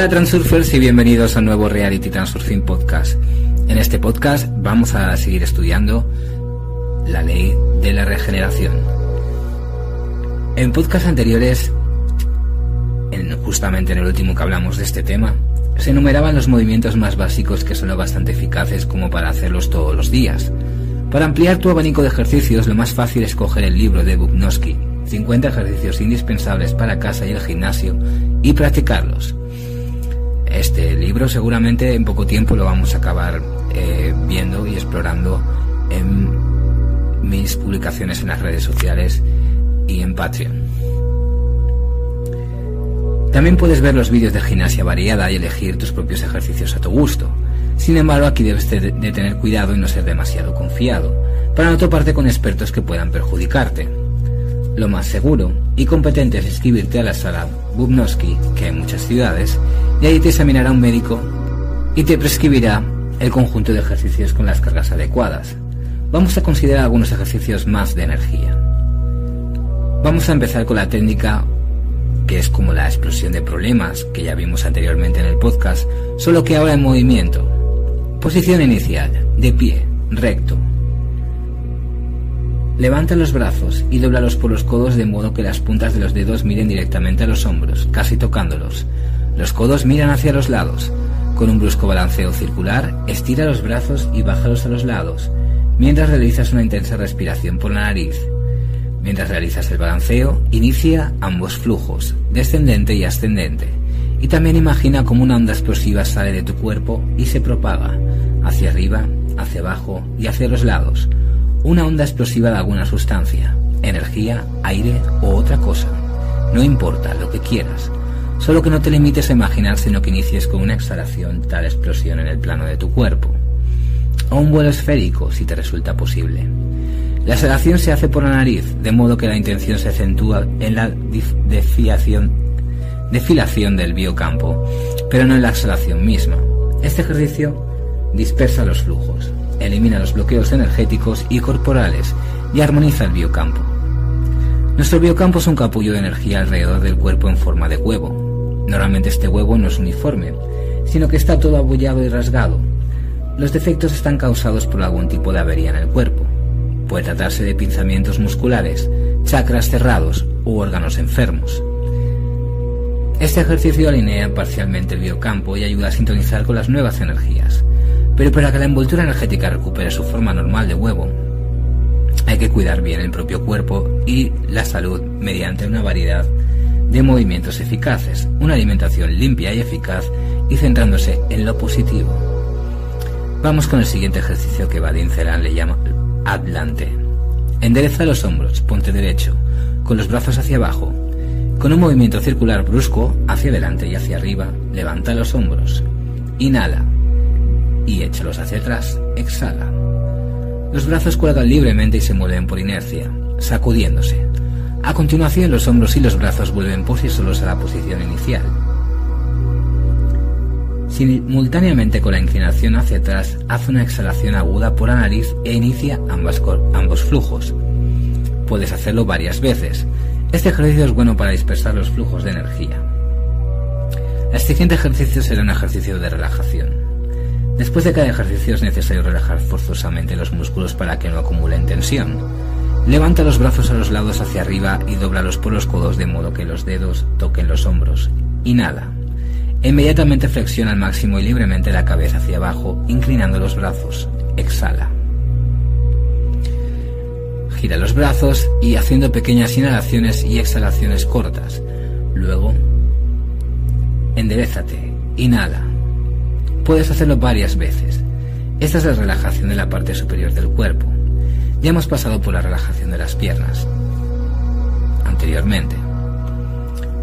Hola Transurfers y bienvenidos al nuevo Reality Transurfing Podcast. En este podcast vamos a seguir estudiando la ley de la regeneración. En podcasts anteriores, en, justamente en el último que hablamos de este tema, se enumeraban los movimientos más básicos que son lo bastante eficaces como para hacerlos todos los días. Para ampliar tu abanico de ejercicios, lo más fácil es coger el libro de Bubnowski, 50 ejercicios indispensables para casa y el gimnasio, y practicarlos. Este libro seguramente en poco tiempo lo vamos a acabar eh, viendo y explorando en mis publicaciones en las redes sociales y en Patreon. También puedes ver los vídeos de gimnasia variada y elegir tus propios ejercicios a tu gusto. Sin embargo, aquí debes de tener cuidado y no ser demasiado confiado, para no toparte con expertos que puedan perjudicarte. Lo más seguro y competente es inscribirte a la sala Bubnowski, que hay muchas ciudades, y ahí te examinará un médico y te prescribirá el conjunto de ejercicios con las cargas adecuadas. Vamos a considerar algunos ejercicios más de energía. Vamos a empezar con la técnica que es como la explosión de problemas que ya vimos anteriormente en el podcast, solo que ahora en movimiento. Posición inicial, de pie, recto. Levanta los brazos y doblalos por los codos de modo que las puntas de los dedos miren directamente a los hombros, casi tocándolos. Los codos miran hacia los lados. Con un brusco balanceo circular, estira los brazos y bájalos a los lados, mientras realizas una intensa respiración por la nariz. Mientras realizas el balanceo, inicia ambos flujos, descendente y ascendente, y también imagina cómo una onda explosiva sale de tu cuerpo y se propaga, hacia arriba, hacia abajo y hacia los lados, una onda explosiva de alguna sustancia, energía, aire o otra cosa. No importa lo que quieras, Solo que no te limites a imaginar, sino que inicies con una exhalación tal explosión en el plano de tu cuerpo. O un vuelo esférico, si te resulta posible. La exhalación se hace por la nariz, de modo que la intención se acentúa en la defilación, defilación del biocampo, pero no en la exhalación misma. Este ejercicio dispersa los flujos, elimina los bloqueos energéticos y corporales y armoniza el biocampo. Nuestro biocampo es un capullo de energía alrededor del cuerpo en forma de huevo, Normalmente este huevo no es uniforme, sino que está todo abollado y rasgado. Los defectos están causados por algún tipo de avería en el cuerpo. Puede tratarse de pinzamientos musculares, chakras cerrados u órganos enfermos. Este ejercicio alinea parcialmente el biocampo y ayuda a sintonizar con las nuevas energías. Pero para que la envoltura energética recupere su forma normal de huevo, hay que cuidar bien el propio cuerpo y la salud mediante una variedad de movimientos eficaces, una alimentación limpia y eficaz y centrándose en lo positivo. Vamos con el siguiente ejercicio que Vadim Ceran le llama Atlante. Endereza los hombros, ponte derecho, con los brazos hacia abajo. Con un movimiento circular brusco, hacia adelante y hacia arriba, levanta los hombros. Inhala y échalos hacia atrás. Exhala. Los brazos cuelgan libremente y se mueven por inercia, sacudiéndose. A continuación, los hombros y los brazos vuelven por sí solos a la posición inicial. Simultáneamente con la inclinación hacia atrás, hace una exhalación aguda por la nariz e inicia ambos flujos. Puedes hacerlo varias veces. Este ejercicio es bueno para dispersar los flujos de energía. El siguiente ejercicio será un ejercicio de relajación. Después de cada ejercicio es necesario relajar forzosamente los músculos para que no acumulen tensión. Levanta los brazos a los lados hacia arriba y doblalos por los codos de modo que los dedos toquen los hombros. Inhala. Inmediatamente flexiona al máximo y libremente la cabeza hacia abajo, inclinando los brazos. Exhala. Gira los brazos y haciendo pequeñas inhalaciones y exhalaciones cortas. Luego, enderezate. Inhala. Puedes hacerlo varias veces. Esta es la relajación de la parte superior del cuerpo. Ya hemos pasado por la relajación de las piernas anteriormente.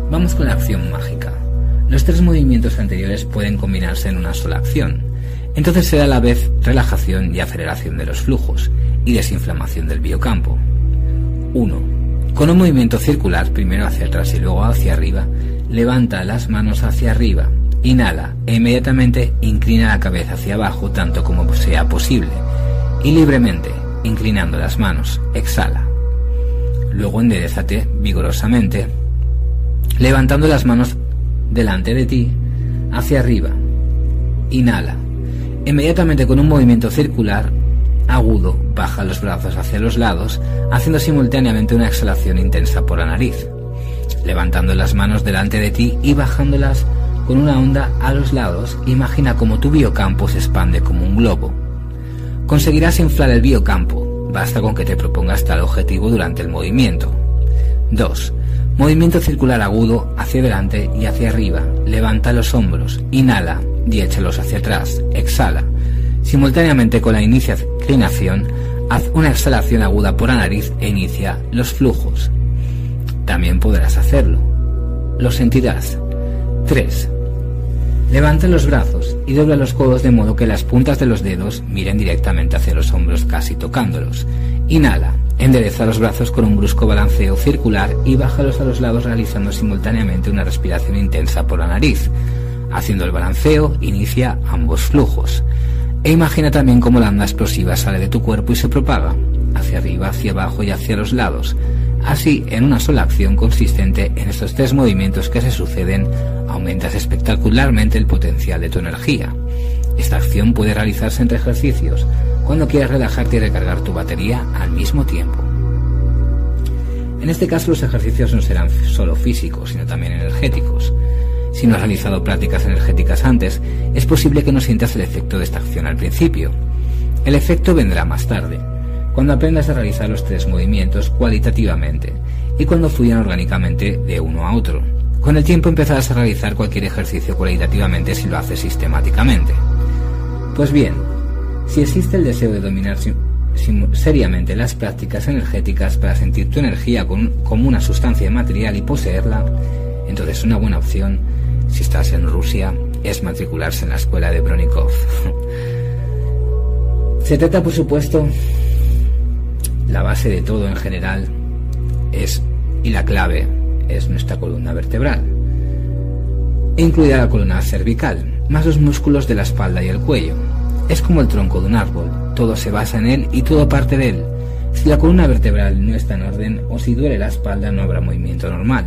Vamos con la acción mágica. Los tres movimientos anteriores pueden combinarse en una sola acción. Entonces será a la vez relajación y aceleración de los flujos y desinflamación del biocampo. 1. Con un movimiento circular, primero hacia atrás y luego hacia arriba, levanta las manos hacia arriba, inhala e inmediatamente inclina la cabeza hacia abajo tanto como sea posible y libremente inclinando las manos. Exhala. Luego enderezate vigorosamente, levantando las manos delante de ti, hacia arriba. Inhala. Inmediatamente con un movimiento circular agudo, baja los brazos hacia los lados, haciendo simultáneamente una exhalación intensa por la nariz, levantando las manos delante de ti y bajándolas con una onda a los lados, imagina como tu biocampo se expande como un globo. Conseguirás inflar el biocampo, basta con que te propongas tal objetivo durante el movimiento. 2. Movimiento circular agudo hacia adelante y hacia arriba. Levanta los hombros, inhala y échalos hacia atrás. Exhala. Simultáneamente con la inclinación, haz una exhalación aguda por la nariz e inicia los flujos. También podrás hacerlo. Lo sentirás. 3. Levanta los brazos y dobla los codos de modo que las puntas de los dedos miren directamente hacia los hombros casi tocándolos. Inhala, endereza los brazos con un brusco balanceo circular y bájalos a los lados realizando simultáneamente una respiración intensa por la nariz. Haciendo el balanceo, inicia ambos flujos. E imagina también cómo la onda explosiva sale de tu cuerpo y se propaga, hacia arriba, hacia abajo y hacia los lados, Así, en una sola acción consistente en estos tres movimientos que se suceden, aumentas espectacularmente el potencial de tu energía. Esta acción puede realizarse entre ejercicios, cuando quieras relajarte y recargar tu batería al mismo tiempo. En este caso los ejercicios no serán solo físicos, sino también energéticos. Si no has realizado prácticas energéticas antes, es posible que no sientas el efecto de esta acción al principio. El efecto vendrá más tarde, cuando aprendas a realizar los tres movimientos cualitativamente y cuando fluyan orgánicamente de uno a otro. Con el tiempo empezarás a realizar cualquier ejercicio cualitativamente si lo haces sistemáticamente. Pues bien, si existe el deseo de dominar seriamente las prácticas energéticas para sentir tu energía como una sustancia material y poseerla, entonces una buena opción, si estás en Rusia, es matricularse en la escuela de Bronikov. Se trata, por supuesto, la base de todo en general es, y la clave, es nuestra columna vertebral, incluida la columna cervical, más los músculos de la espalda y el cuello. Es como el tronco de un árbol, todo se basa en él y todo parte de él. Si la columna vertebral no está en orden o si duele la espalda no habrá movimiento normal.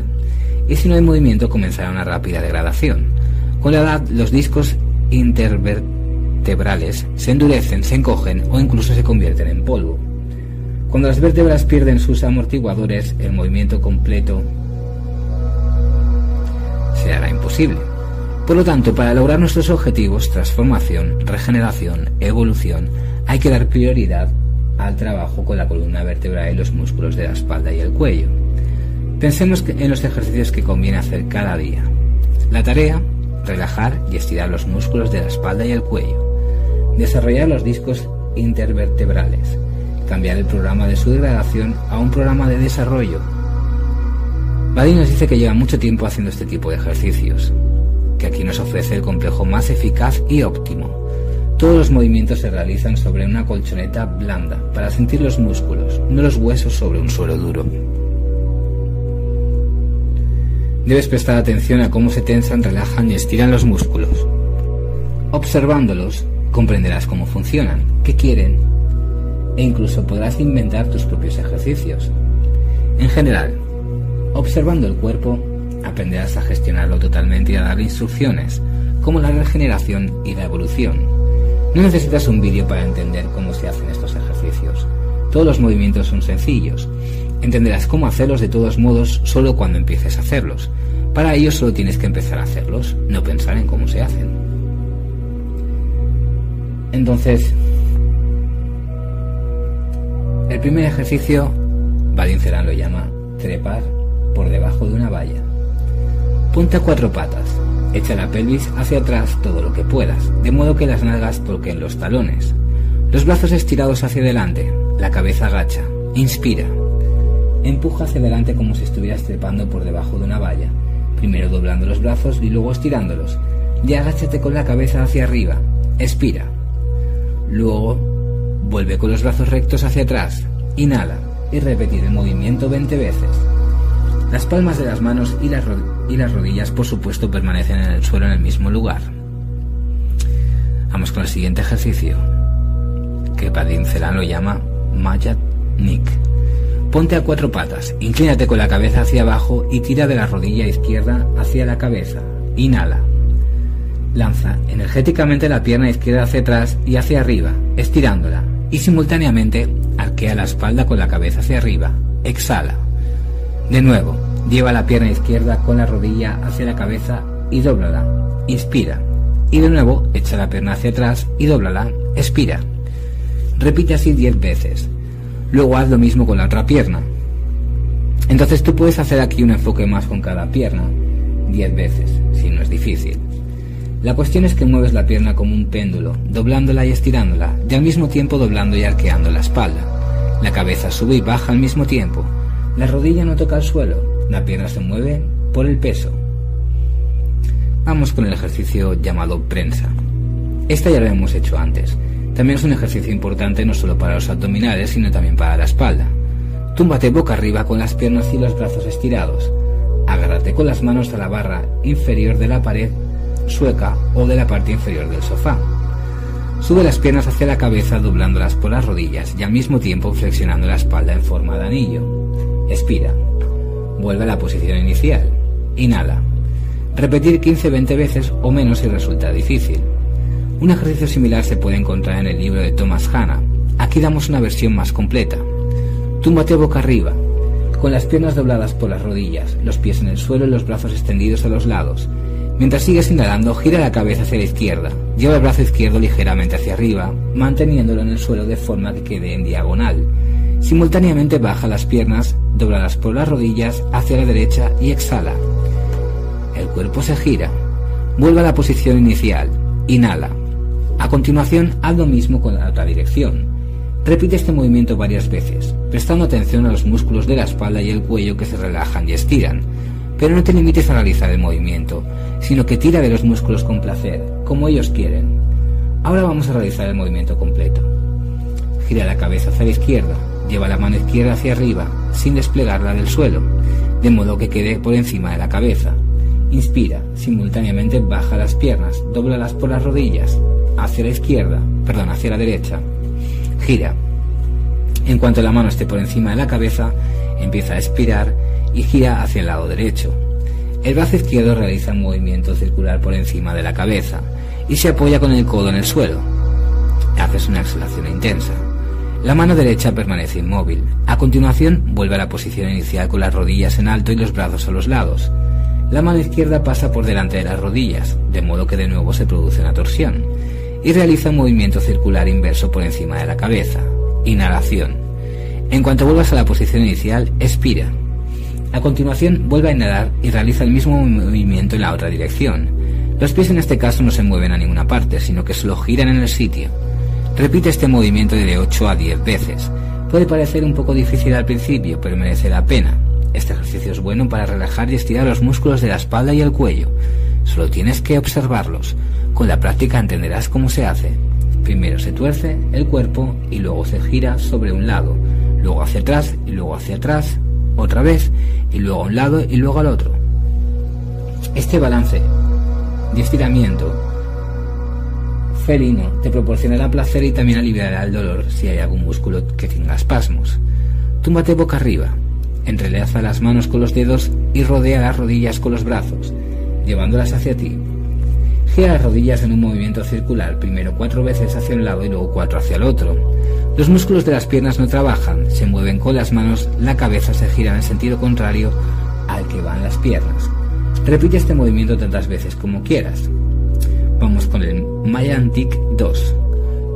Y si no hay movimiento comenzará una rápida degradación. Con la edad los discos intervertebrales se endurecen, se encogen o incluso se convierten en polvo. Cuando las vértebras pierden sus amortiguadores, el movimiento completo se hará imposible. Por lo tanto, para lograr nuestros objetivos, transformación, regeneración, evolución, hay que dar prioridad al trabajo con la columna vertebral y los músculos de la espalda y el cuello. Pensemos en los ejercicios que conviene hacer cada día. La tarea, relajar y estirar los músculos de la espalda y el cuello. Desarrollar los discos intervertebrales cambiar el programa de su degradación a un programa de desarrollo. Badin nos dice que lleva mucho tiempo haciendo este tipo de ejercicios, que aquí nos ofrece el complejo más eficaz y óptimo. Todos los movimientos se realizan sobre una colchoneta blanda para sentir los músculos, no los huesos sobre un suelo duro. Debes prestar atención a cómo se tensan, relajan y estiran los músculos. Observándolos, comprenderás cómo funcionan, qué quieren e incluso podrás inventar tus propios ejercicios. En general, observando el cuerpo, aprenderás a gestionarlo totalmente y a dar instrucciones, como la regeneración y la evolución. No necesitas un vídeo para entender cómo se hacen estos ejercicios. Todos los movimientos son sencillos. Entenderás cómo hacerlos de todos modos solo cuando empieces a hacerlos. Para ello solo tienes que empezar a hacerlos, no pensar en cómo se hacen. Entonces, el primer ejercicio, Vadim lo llama trepar por debajo de una valla. Ponte a cuatro patas, echa la pelvis hacia atrás todo lo que puedas, de modo que las nalgas toquen los talones. Los brazos estirados hacia adelante, la cabeza agacha. Inspira. Empuja hacia adelante como si estuvieras trepando por debajo de una valla, primero doblando los brazos y luego estirándolos. Y agáchate con la cabeza hacia arriba. Expira. Luego Vuelve con los brazos rectos hacia atrás. Inhala y repetir el movimiento 20 veces. Las palmas de las manos y las, rodillas, por supuesto, permanecen en el suelo en el mismo lugar. Vamos con el siguiente ejercicio, que Padín Celan lo llama Mayat Nik. Ponte a cuatro patas, inclínate con la cabeza hacia abajo y tira de la rodilla izquierda hacia la cabeza. Inhala. Lanza energéticamente la pierna izquierda hacia atrás y hacia arriba, estirándola, y simultáneamente arquea la espalda con la cabeza hacia arriba. Exhala. De nuevo, lleva la pierna izquierda con la rodilla hacia la cabeza y dóblala. Inspira. Y de nuevo, echa la pierna hacia atrás y dóblala. Expira. Repite así 10 veces. Luego haz lo mismo con la otra pierna. Entonces tú puedes hacer aquí un enfoque más con cada pierna, 10 veces, si no es difícil. La cuestión es que mueves la pierna como un péndulo, doblándola y estirándola, y al mismo tiempo doblando y arqueando la espalda. La cabeza sube y baja al mismo tiempo. La rodilla no toca el suelo, la pierna se mueve por el peso. Vamos con el ejercicio llamado prensa. Esta ya lo hemos hecho antes. También es un ejercicio importante no solo para los abdominales, sino también para la espalda. Túmbate boca arriba con las piernas y los brazos estirados. Agárrate con las manos a la barra inferior de la pared sueca o de la parte inferior del sofá. Sube las piernas hacia la cabeza doblándolas por las rodillas y al mismo tiempo flexionando la espalda en forma de anillo. Expira. Vuelve a la posición inicial. Inhala. Repetir 15-20 veces o menos si resulta difícil. Un ejercicio similar se puede encontrar en el libro de Thomas Hanna. Aquí damos una versión más completa. Túmbate boca arriba, con las piernas dobladas por las rodillas, los pies en el suelo y los brazos extendidos a los lados. Mientras sigues inhalando, gira la cabeza hacia la izquierda. Lleva el brazo izquierdo ligeramente hacia arriba, manteniéndolo en el suelo de forma que quede en diagonal. Simultáneamente baja las piernas, dobladas por las rodillas, hacia la derecha y exhala. El cuerpo se gira. Vuelve a la posición inicial. Inhala. A continuación, haz lo mismo con la otra dirección. Repite este movimiento varias veces, prestando atención a los músculos de la espalda y el cuello que se relajan y estiran. Pero no te limites a realizar el movimiento, sino que tira de los músculos con placer, como ellos quieren. Ahora vamos a realizar el movimiento completo. Gira la cabeza hacia la izquierda, lleva la mano izquierda hacia arriba, sin desplegarla del suelo, de modo que quede por encima de la cabeza. Inspira, simultáneamente baja las piernas, doblalas por las rodillas, hacia la izquierda, perdón, hacia la derecha. Gira. En cuanto la mano esté por encima de la cabeza, empieza a expirar y gira hacia el lado derecho. El brazo izquierdo realiza un movimiento circular por encima de la cabeza y se apoya con el codo en el suelo. Haces una exhalación intensa. La mano derecha permanece inmóvil. A continuación, vuelve a la posición inicial con las rodillas en alto y los brazos a los lados. La mano izquierda pasa por delante de las rodillas, de modo que de nuevo se produce una torsión, y realiza un movimiento circular inverso por encima de la cabeza. Inhalación. En cuanto vuelvas a la posición inicial, expira. A continuación, vuelve a inhalar y realiza el mismo movimiento en la otra dirección. Los pies en este caso no se mueven a ninguna parte, sino que solo giran en el sitio. Repite este movimiento de 8 a 10 veces. Puede parecer un poco difícil al principio, pero merece la pena. Este ejercicio es bueno para relajar y estirar los músculos de la espalda y el cuello. Solo tienes que observarlos. Con la práctica entenderás cómo se hace. Primero se tuerce el cuerpo y luego se gira sobre un lado, luego hacia atrás y luego hacia atrás, otra vez y luego a un lado y luego al otro. Este balance de estiramiento felino te proporcionará placer y también aliviará el dolor si hay algún músculo que tenga espasmos. Túmbate boca arriba, entrelaza las manos con los dedos y rodea las rodillas con los brazos, llevándolas hacia ti. Gira las rodillas en un movimiento circular, primero cuatro veces hacia un lado y luego cuatro hacia el otro. Los músculos de las piernas no trabajan, se mueven con las manos, la cabeza se gira en el sentido contrario al que van las piernas. Repite este movimiento tantas veces como quieras. Vamos con el Mayantic 2.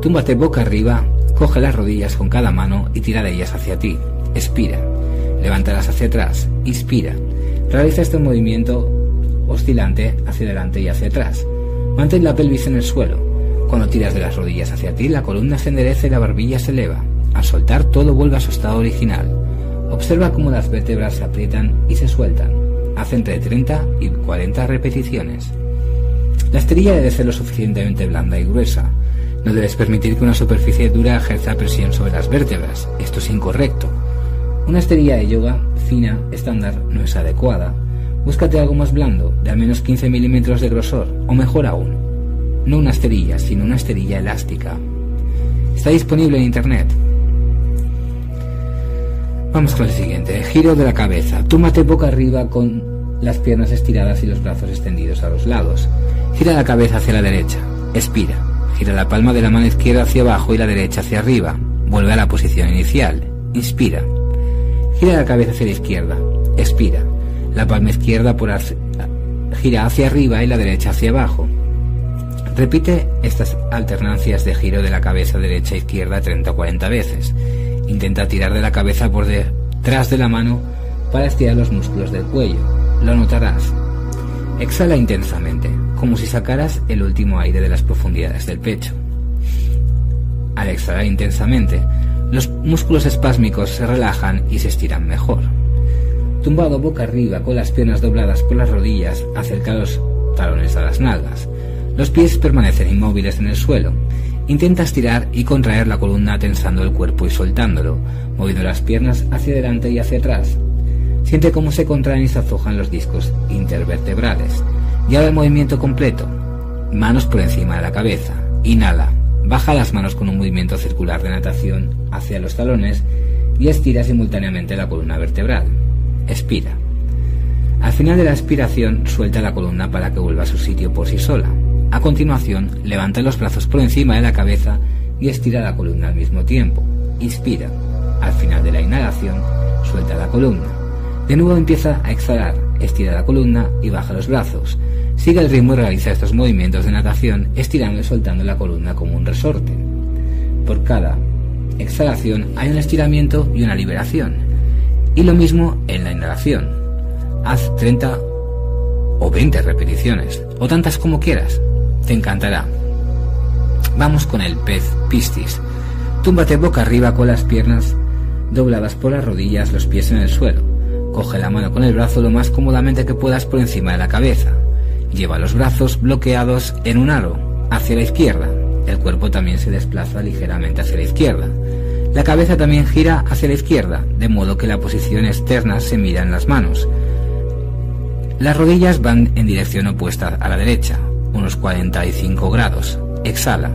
Túmbate boca arriba, coge las rodillas con cada mano y tira de ellas hacia ti. Expira. Levántalas hacia atrás. Inspira. Realiza este movimiento oscilante hacia adelante y hacia atrás. Mantén la pelvis en el suelo. Cuando tiras de las rodillas hacia ti, la columna se endereza y la barbilla se eleva. Al soltar, todo vuelve a su estado original. Observa cómo las vértebras se aprietan y se sueltan. Haz entre 30 y 40 repeticiones. La esterilla debe ser lo suficientemente blanda y gruesa. No debes permitir que una superficie dura ejerza presión sobre las vértebras. Esto es incorrecto. Una esterilla de yoga fina, estándar, no es adecuada. Búscate algo más blando, de al menos 15 milímetros de grosor, o mejor aún, no una esterilla, sino una esterilla elástica. Está disponible en internet. Vamos con el siguiente. Giro de la cabeza. Túmate boca arriba con las piernas estiradas y los brazos extendidos a los lados. Gira la cabeza hacia la derecha. Expira. Gira la palma de la mano izquierda hacia abajo y la derecha hacia arriba. Vuelve a la posición inicial. Inspira. Gira la cabeza hacia la izquierda. Expira. La palma izquierda por gira hacia arriba y la derecha hacia abajo. Repite estas alternancias de giro de la cabeza derecha a izquierda 30 o 40 veces. Intenta tirar de la cabeza por detrás de la mano para estirar los músculos del cuello. Lo notarás. Exhala intensamente, como si sacaras el último aire de las profundidades del pecho. Al exhalar intensamente, los músculos espásmicos se relajan y se estiran mejor. Tumbado boca arriba con las piernas dobladas por las rodillas, acerca los talones a las nalgas. Los pies permanecen inmóviles en el suelo. Intenta estirar y contraer la columna tensando el cuerpo y soltándolo, moviendo las piernas hacia adelante y hacia atrás. Siente cómo se contraen y se azojan los discos intervertebrales. Lleva el movimiento completo. Manos por encima de la cabeza. Inhala. Baja las manos con un movimiento circular de natación hacia los talones y estira simultáneamente la columna vertebral. Expira. Al final de la expiración, suelta la columna para que vuelva a su sitio por sí sola. A continuación, levanta los brazos por encima de la cabeza y estira la columna al mismo tiempo. Inspira. Al final de la inhalación, suelta la columna. De nuevo empieza a exhalar, estira la columna y baja los brazos. Sigue el ritmo y realiza estos movimientos de natación estirando y soltando la columna como un resorte. Por cada exhalación hay un estiramiento y una liberación. Y lo mismo en la inhalación. Haz 30 o 20 repeticiones, o tantas como quieras. Te encantará. Vamos con el pez pistis. Túmbate boca arriba con las piernas dobladas por las rodillas, los pies en el suelo. Coge la mano con el brazo lo más cómodamente que puedas por encima de la cabeza. Lleva los brazos bloqueados en un aro, hacia la izquierda. El cuerpo también se desplaza ligeramente hacia la izquierda. La cabeza también gira hacia la izquierda, de modo que la posición externa se mira en las manos. Las rodillas van en dirección opuesta a la derecha, unos 45 grados. Exhala.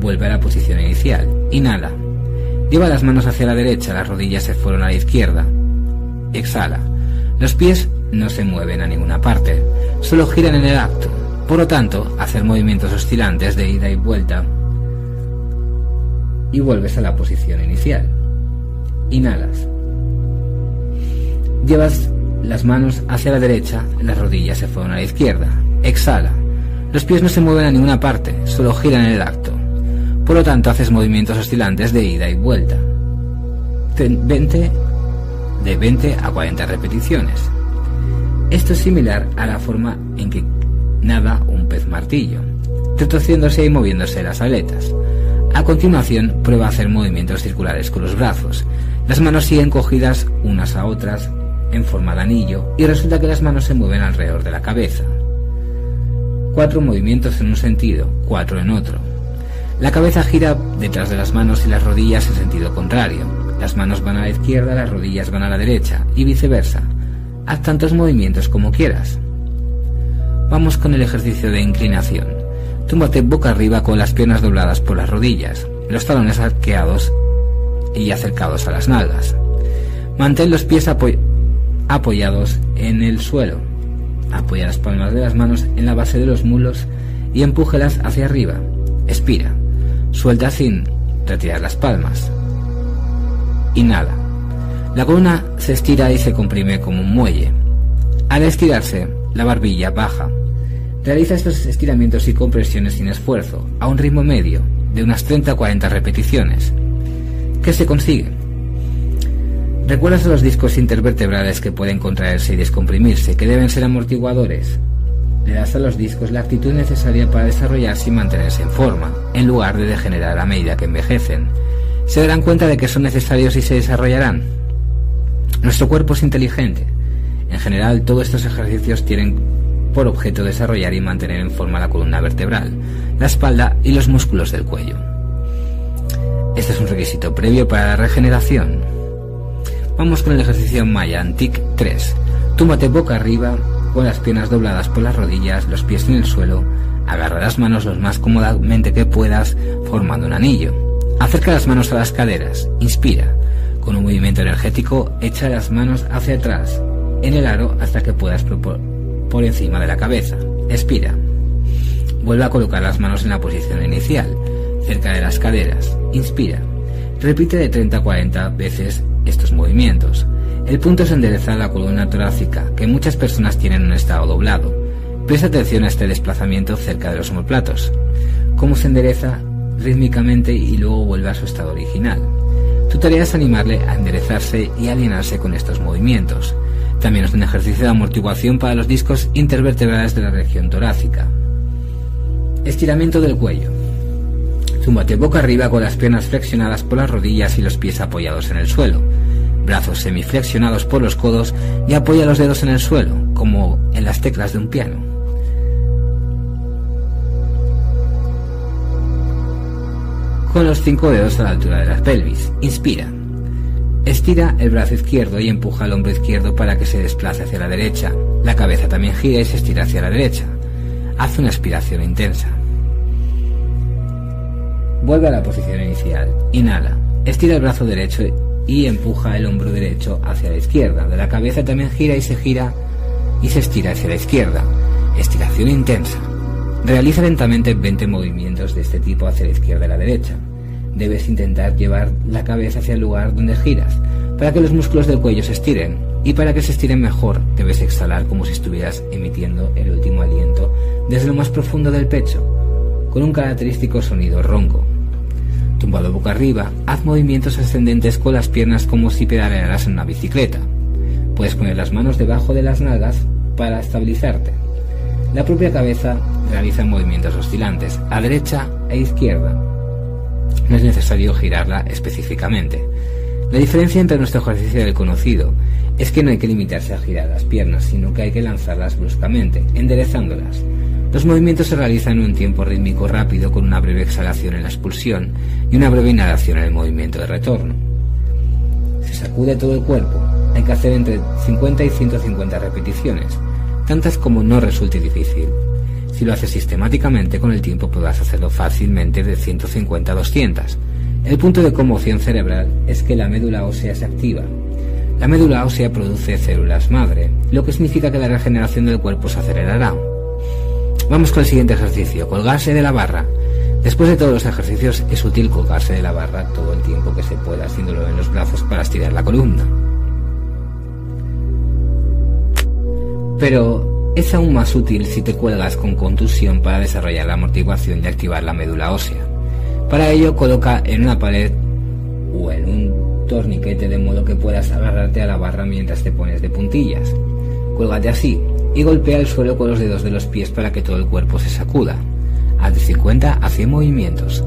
Vuelve a la posición inicial. Inhala. Lleva las manos hacia la derecha, las rodillas se fueron a la izquierda. Exhala. Los pies no se mueven a ninguna parte, solo giran en el acto. Por lo tanto, hacer movimientos oscilantes de ida y vuelta y vuelves a la posición inicial. Inhalas. Llevas las manos hacia la derecha, las rodillas se fueron a la izquierda. Exhala. Los pies no se mueven a ninguna parte, solo giran en el acto. Por lo tanto, haces movimientos oscilantes de ida y vuelta. 20, de 20 a 40 repeticiones. Esto es similar a la forma en que nada un pez martillo, retorciéndose y moviéndose las aletas. A continuación, prueba a hacer movimientos circulares con los brazos. Las manos siguen cogidas unas a otras en forma de anillo y resulta que las manos se mueven alrededor de la cabeza. Cuatro movimientos en un sentido, cuatro en otro. La cabeza gira detrás de las manos y las rodillas en sentido contrario. Las manos van a la izquierda, las rodillas van a la derecha y viceversa. Haz tantos movimientos como quieras. Vamos con el ejercicio de inclinación. Túmbate boca arriba con las piernas dobladas por las rodillas, los talones arqueados y acercados a las nalgas. Mantén los pies apoyados en el suelo. Apoya las palmas de las manos en la base de los mulos y empújelas hacia arriba. Expira. Suelta sin retirar las palmas. Inhala. La columna se estira y se comprime como un muelle. Al estirarse, la barbilla baja. Realiza estos estiramientos y compresiones sin esfuerzo, a un ritmo medio, de unas 30 40 repeticiones. ¿Qué se consigue? ¿Recuerdas los discos intervertebrales que pueden contraerse y descomprimirse, que deben ser amortiguadores? Le das a los discos la actitud necesaria para desarrollarse y mantenerse en forma, en lugar de degenerar a medida que envejecen. Se darán cuenta de que son necesarios y se desarrollarán. Nuestro cuerpo es inteligente. En general, todos estos ejercicios tienen por objeto desarrollar y mantener en forma la columna vertebral, la espalda y los músculos del cuello. Este es un requisito previo para la regeneración. Vamos con el ejercicio Maya Antic 3. Túmbate boca arriba, con las piernas dobladas por las rodillas, los pies en el suelo, agarra las manos lo más cómodamente que puedas, formando un anillo. Acerca las manos a las caderas, inspira, con un movimiento energético, echa las manos hacia atrás, en el aro hasta que puedas por encima de la cabeza. Expira. Vuelve a colocar las manos en la posición inicial, cerca de las caderas. Inspira. Repite de 30 a 40 veces estos movimientos. El punto es enderezar la columna torácica, que muchas personas tienen en un estado doblado. Presta atención a este desplazamiento cerca de los homoplatos. Cómo se endereza rítmicamente y luego vuelve a su estado original. Tu tarea es animarle a enderezarse y alinearse con estos movimientos. También es un ejercicio de amortiguación para los discos intervertebrales de la región torácica. Estiramiento del cuello. Túmbate boca arriba con las piernas flexionadas por las rodillas y los pies apoyados en el suelo. Brazos semiflexionados por los codos y apoya los dedos en el suelo, como en las teclas de un piano. Con los cinco dedos a la altura de la pelvis. Inspira. Estira el brazo izquierdo y empuja el hombro izquierdo para que se desplace hacia la derecha. La cabeza también gira y se estira hacia la derecha. Haz una aspiración intensa. Vuelve a la posición inicial. Inhala. Estira el brazo derecho y empuja el hombro derecho hacia la izquierda. De la cabeza también gira y se gira y se estira hacia la izquierda. Estiración intensa. Realiza lentamente 20 movimientos de este tipo hacia la izquierda y la derecha. Debes intentar llevar la cabeza hacia el lugar donde giras, para que los músculos del cuello se estiren. Y para que se estiren mejor, debes exhalar como si estuvieras emitiendo el último aliento desde lo más profundo del pecho, con un característico sonido ronco. Tumbado boca arriba, haz movimientos ascendentes con las piernas como si pedalearas en una bicicleta. Puedes poner las manos debajo de las nalgas para estabilizarte. La propia cabeza realiza movimientos oscilantes a derecha e izquierda. No es necesario girarla específicamente. La diferencia entre nuestro ejercicio y el conocido es que no hay que limitarse a girar las piernas, sino que hay que lanzarlas bruscamente, enderezándolas. Los movimientos se realizan en un tiempo rítmico rápido con una breve exhalación en la expulsión y una breve inhalación en el movimiento de retorno. Se sacude todo el cuerpo. Hay que hacer entre 50 y 150 repeticiones, tantas como no resulte difícil. Si lo haces sistemáticamente con el tiempo podrás hacerlo fácilmente de 150 a 200. El punto de conmoción cerebral es que la médula ósea se activa. La médula ósea produce células madre, lo que significa que la regeneración del cuerpo se acelerará. Vamos con el siguiente ejercicio, colgarse de la barra. Después de todos los ejercicios es útil colgarse de la barra todo el tiempo que se pueda haciéndolo en los brazos para estirar la columna. Pero es aún más útil si te cuelgas con contusión para desarrollar la amortiguación y activar la médula ósea. Para ello coloca en una pared o en un torniquete de modo que puedas agarrarte a la barra mientras te pones de puntillas. Cuélgate así y golpea el suelo con los dedos de los pies para que todo el cuerpo se sacuda. Haz de 50 a 100 movimientos.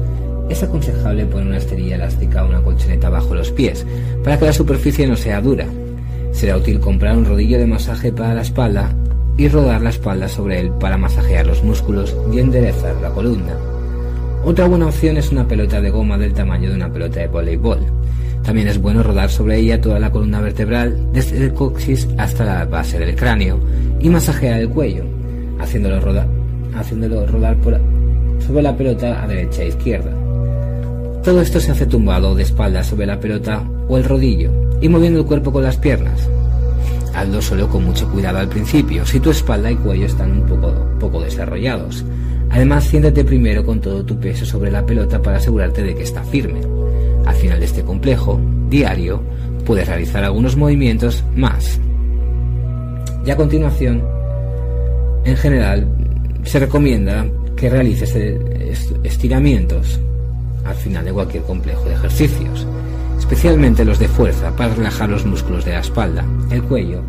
Es aconsejable poner una esterilla elástica o una colchoneta bajo los pies para que la superficie no sea dura. Será útil comprar un rodillo de masaje para la espalda y rodar la espalda sobre él para masajear los músculos y enderezar la columna. Otra buena opción es una pelota de goma del tamaño de una pelota de voleibol. También es bueno rodar sobre ella toda la columna vertebral, desde el coxis hasta la base del cráneo, y masajear el cuello, haciéndolo, rodar, rodar por, sobre la pelota a derecha e izquierda. Todo esto se hace tumbado de espalda sobre la pelota o el rodillo y moviendo el cuerpo con las piernas. Hazlo solo con mucho cuidado al principio, si tu espalda y cuello están un poco, poco desarrollados. Además, siéntate primero con todo tu peso sobre la pelota para asegurarte de que está firme. Al final de este complejo, diario, puedes realizar algunos movimientos más. Y a continuación, en general, se recomienda que realices estiramientos al final de cualquier complejo de ejercicios, especialmente los de fuerza para relajar los músculos de la espalda, el cuello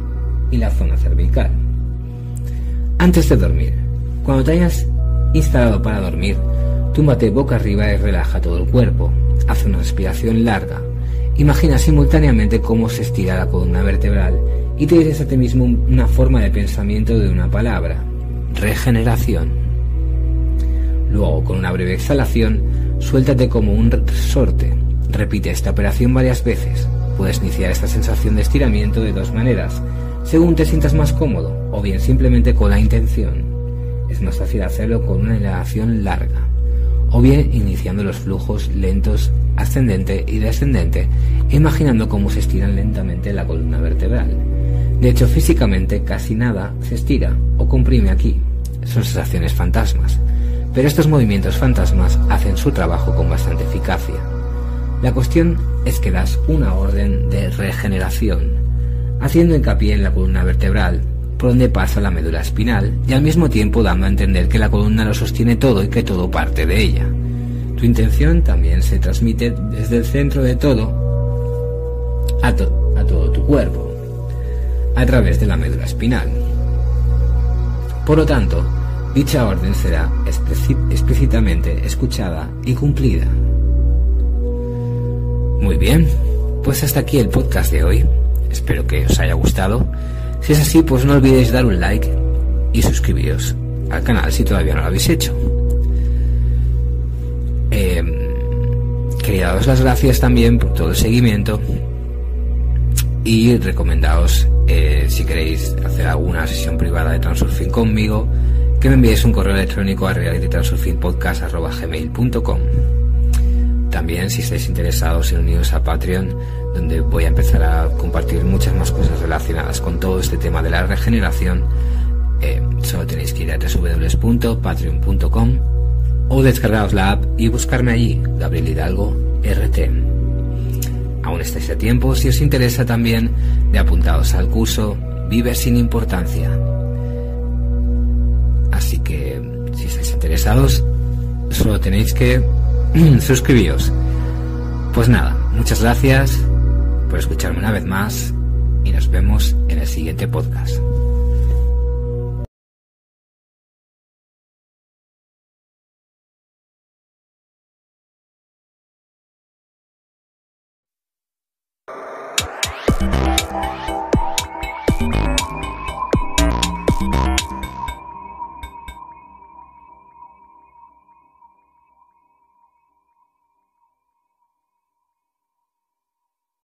y la zona cervical. Antes de dormir, cuando te hayas instalado para dormir, túmbate boca arriba y relaja todo el cuerpo, Haz una respiración larga. Imagina simultáneamente cómo se estira la columna vertebral y te dices a ti mismo una forma de pensamiento de una palabra. Regeneración. Luego, con una breve exhalación, suéltate como un resorte. Repite esta operación varias veces. Puedes iniciar esta sensación de estiramiento de dos maneras, según te sientas más cómodo, o bien simplemente con la intención. Es más fácil hacerlo con una inhalación larga o bien iniciando los flujos lentos ascendente y descendente, imaginando cómo se estiran lentamente la columna vertebral. De hecho, físicamente casi nada se estira o comprime aquí. Son sensaciones fantasmas. pero estos movimientos fantasmas hacen su trabajo con bastante eficacia. La cuestión es que das una orden de regeneración, haciendo hincapié en la columna vertebral, por donde pasa la médula espinal, y al mismo tiempo dando a entender que la columna lo sostiene todo y que todo parte de ella. Tu intención también se transmite desde el centro de todo a, todo tu cuerpo, a través de la médula espinal. Por lo tanto, dicha orden será explícitamente escuchada y cumplida. Muy bien, pues hasta aquí el podcast de hoy. Espero que os haya gustado. Si es así, pues no olvidéis dar un like y suscribiros al canal si todavía no lo habéis hecho. Eh, quería daros las gracias también por todo el seguimiento y recomendaos eh, si queréis hacer alguna sesión privada de Transurfing conmigo que me enviéis un correo electrónico a realitytransurfingpodcast.com también si estáis interesados en uniros a Patreon donde voy a empezar a compartir muchas más cosas relacionadas con todo este tema de la regeneración eh, solo tenéis que ir a www.patreon.com o descargaos la app y buscarme allí, Gabriel Hidalgo RT. Aún estáis a tiempo si os interesa también de apuntados al curso Vive sin importancia. Así que si estáis interesados, solo tenéis que suscribiros. Pues nada, muchas gracias por escucharme una vez más y nos vemos en el siguiente podcast.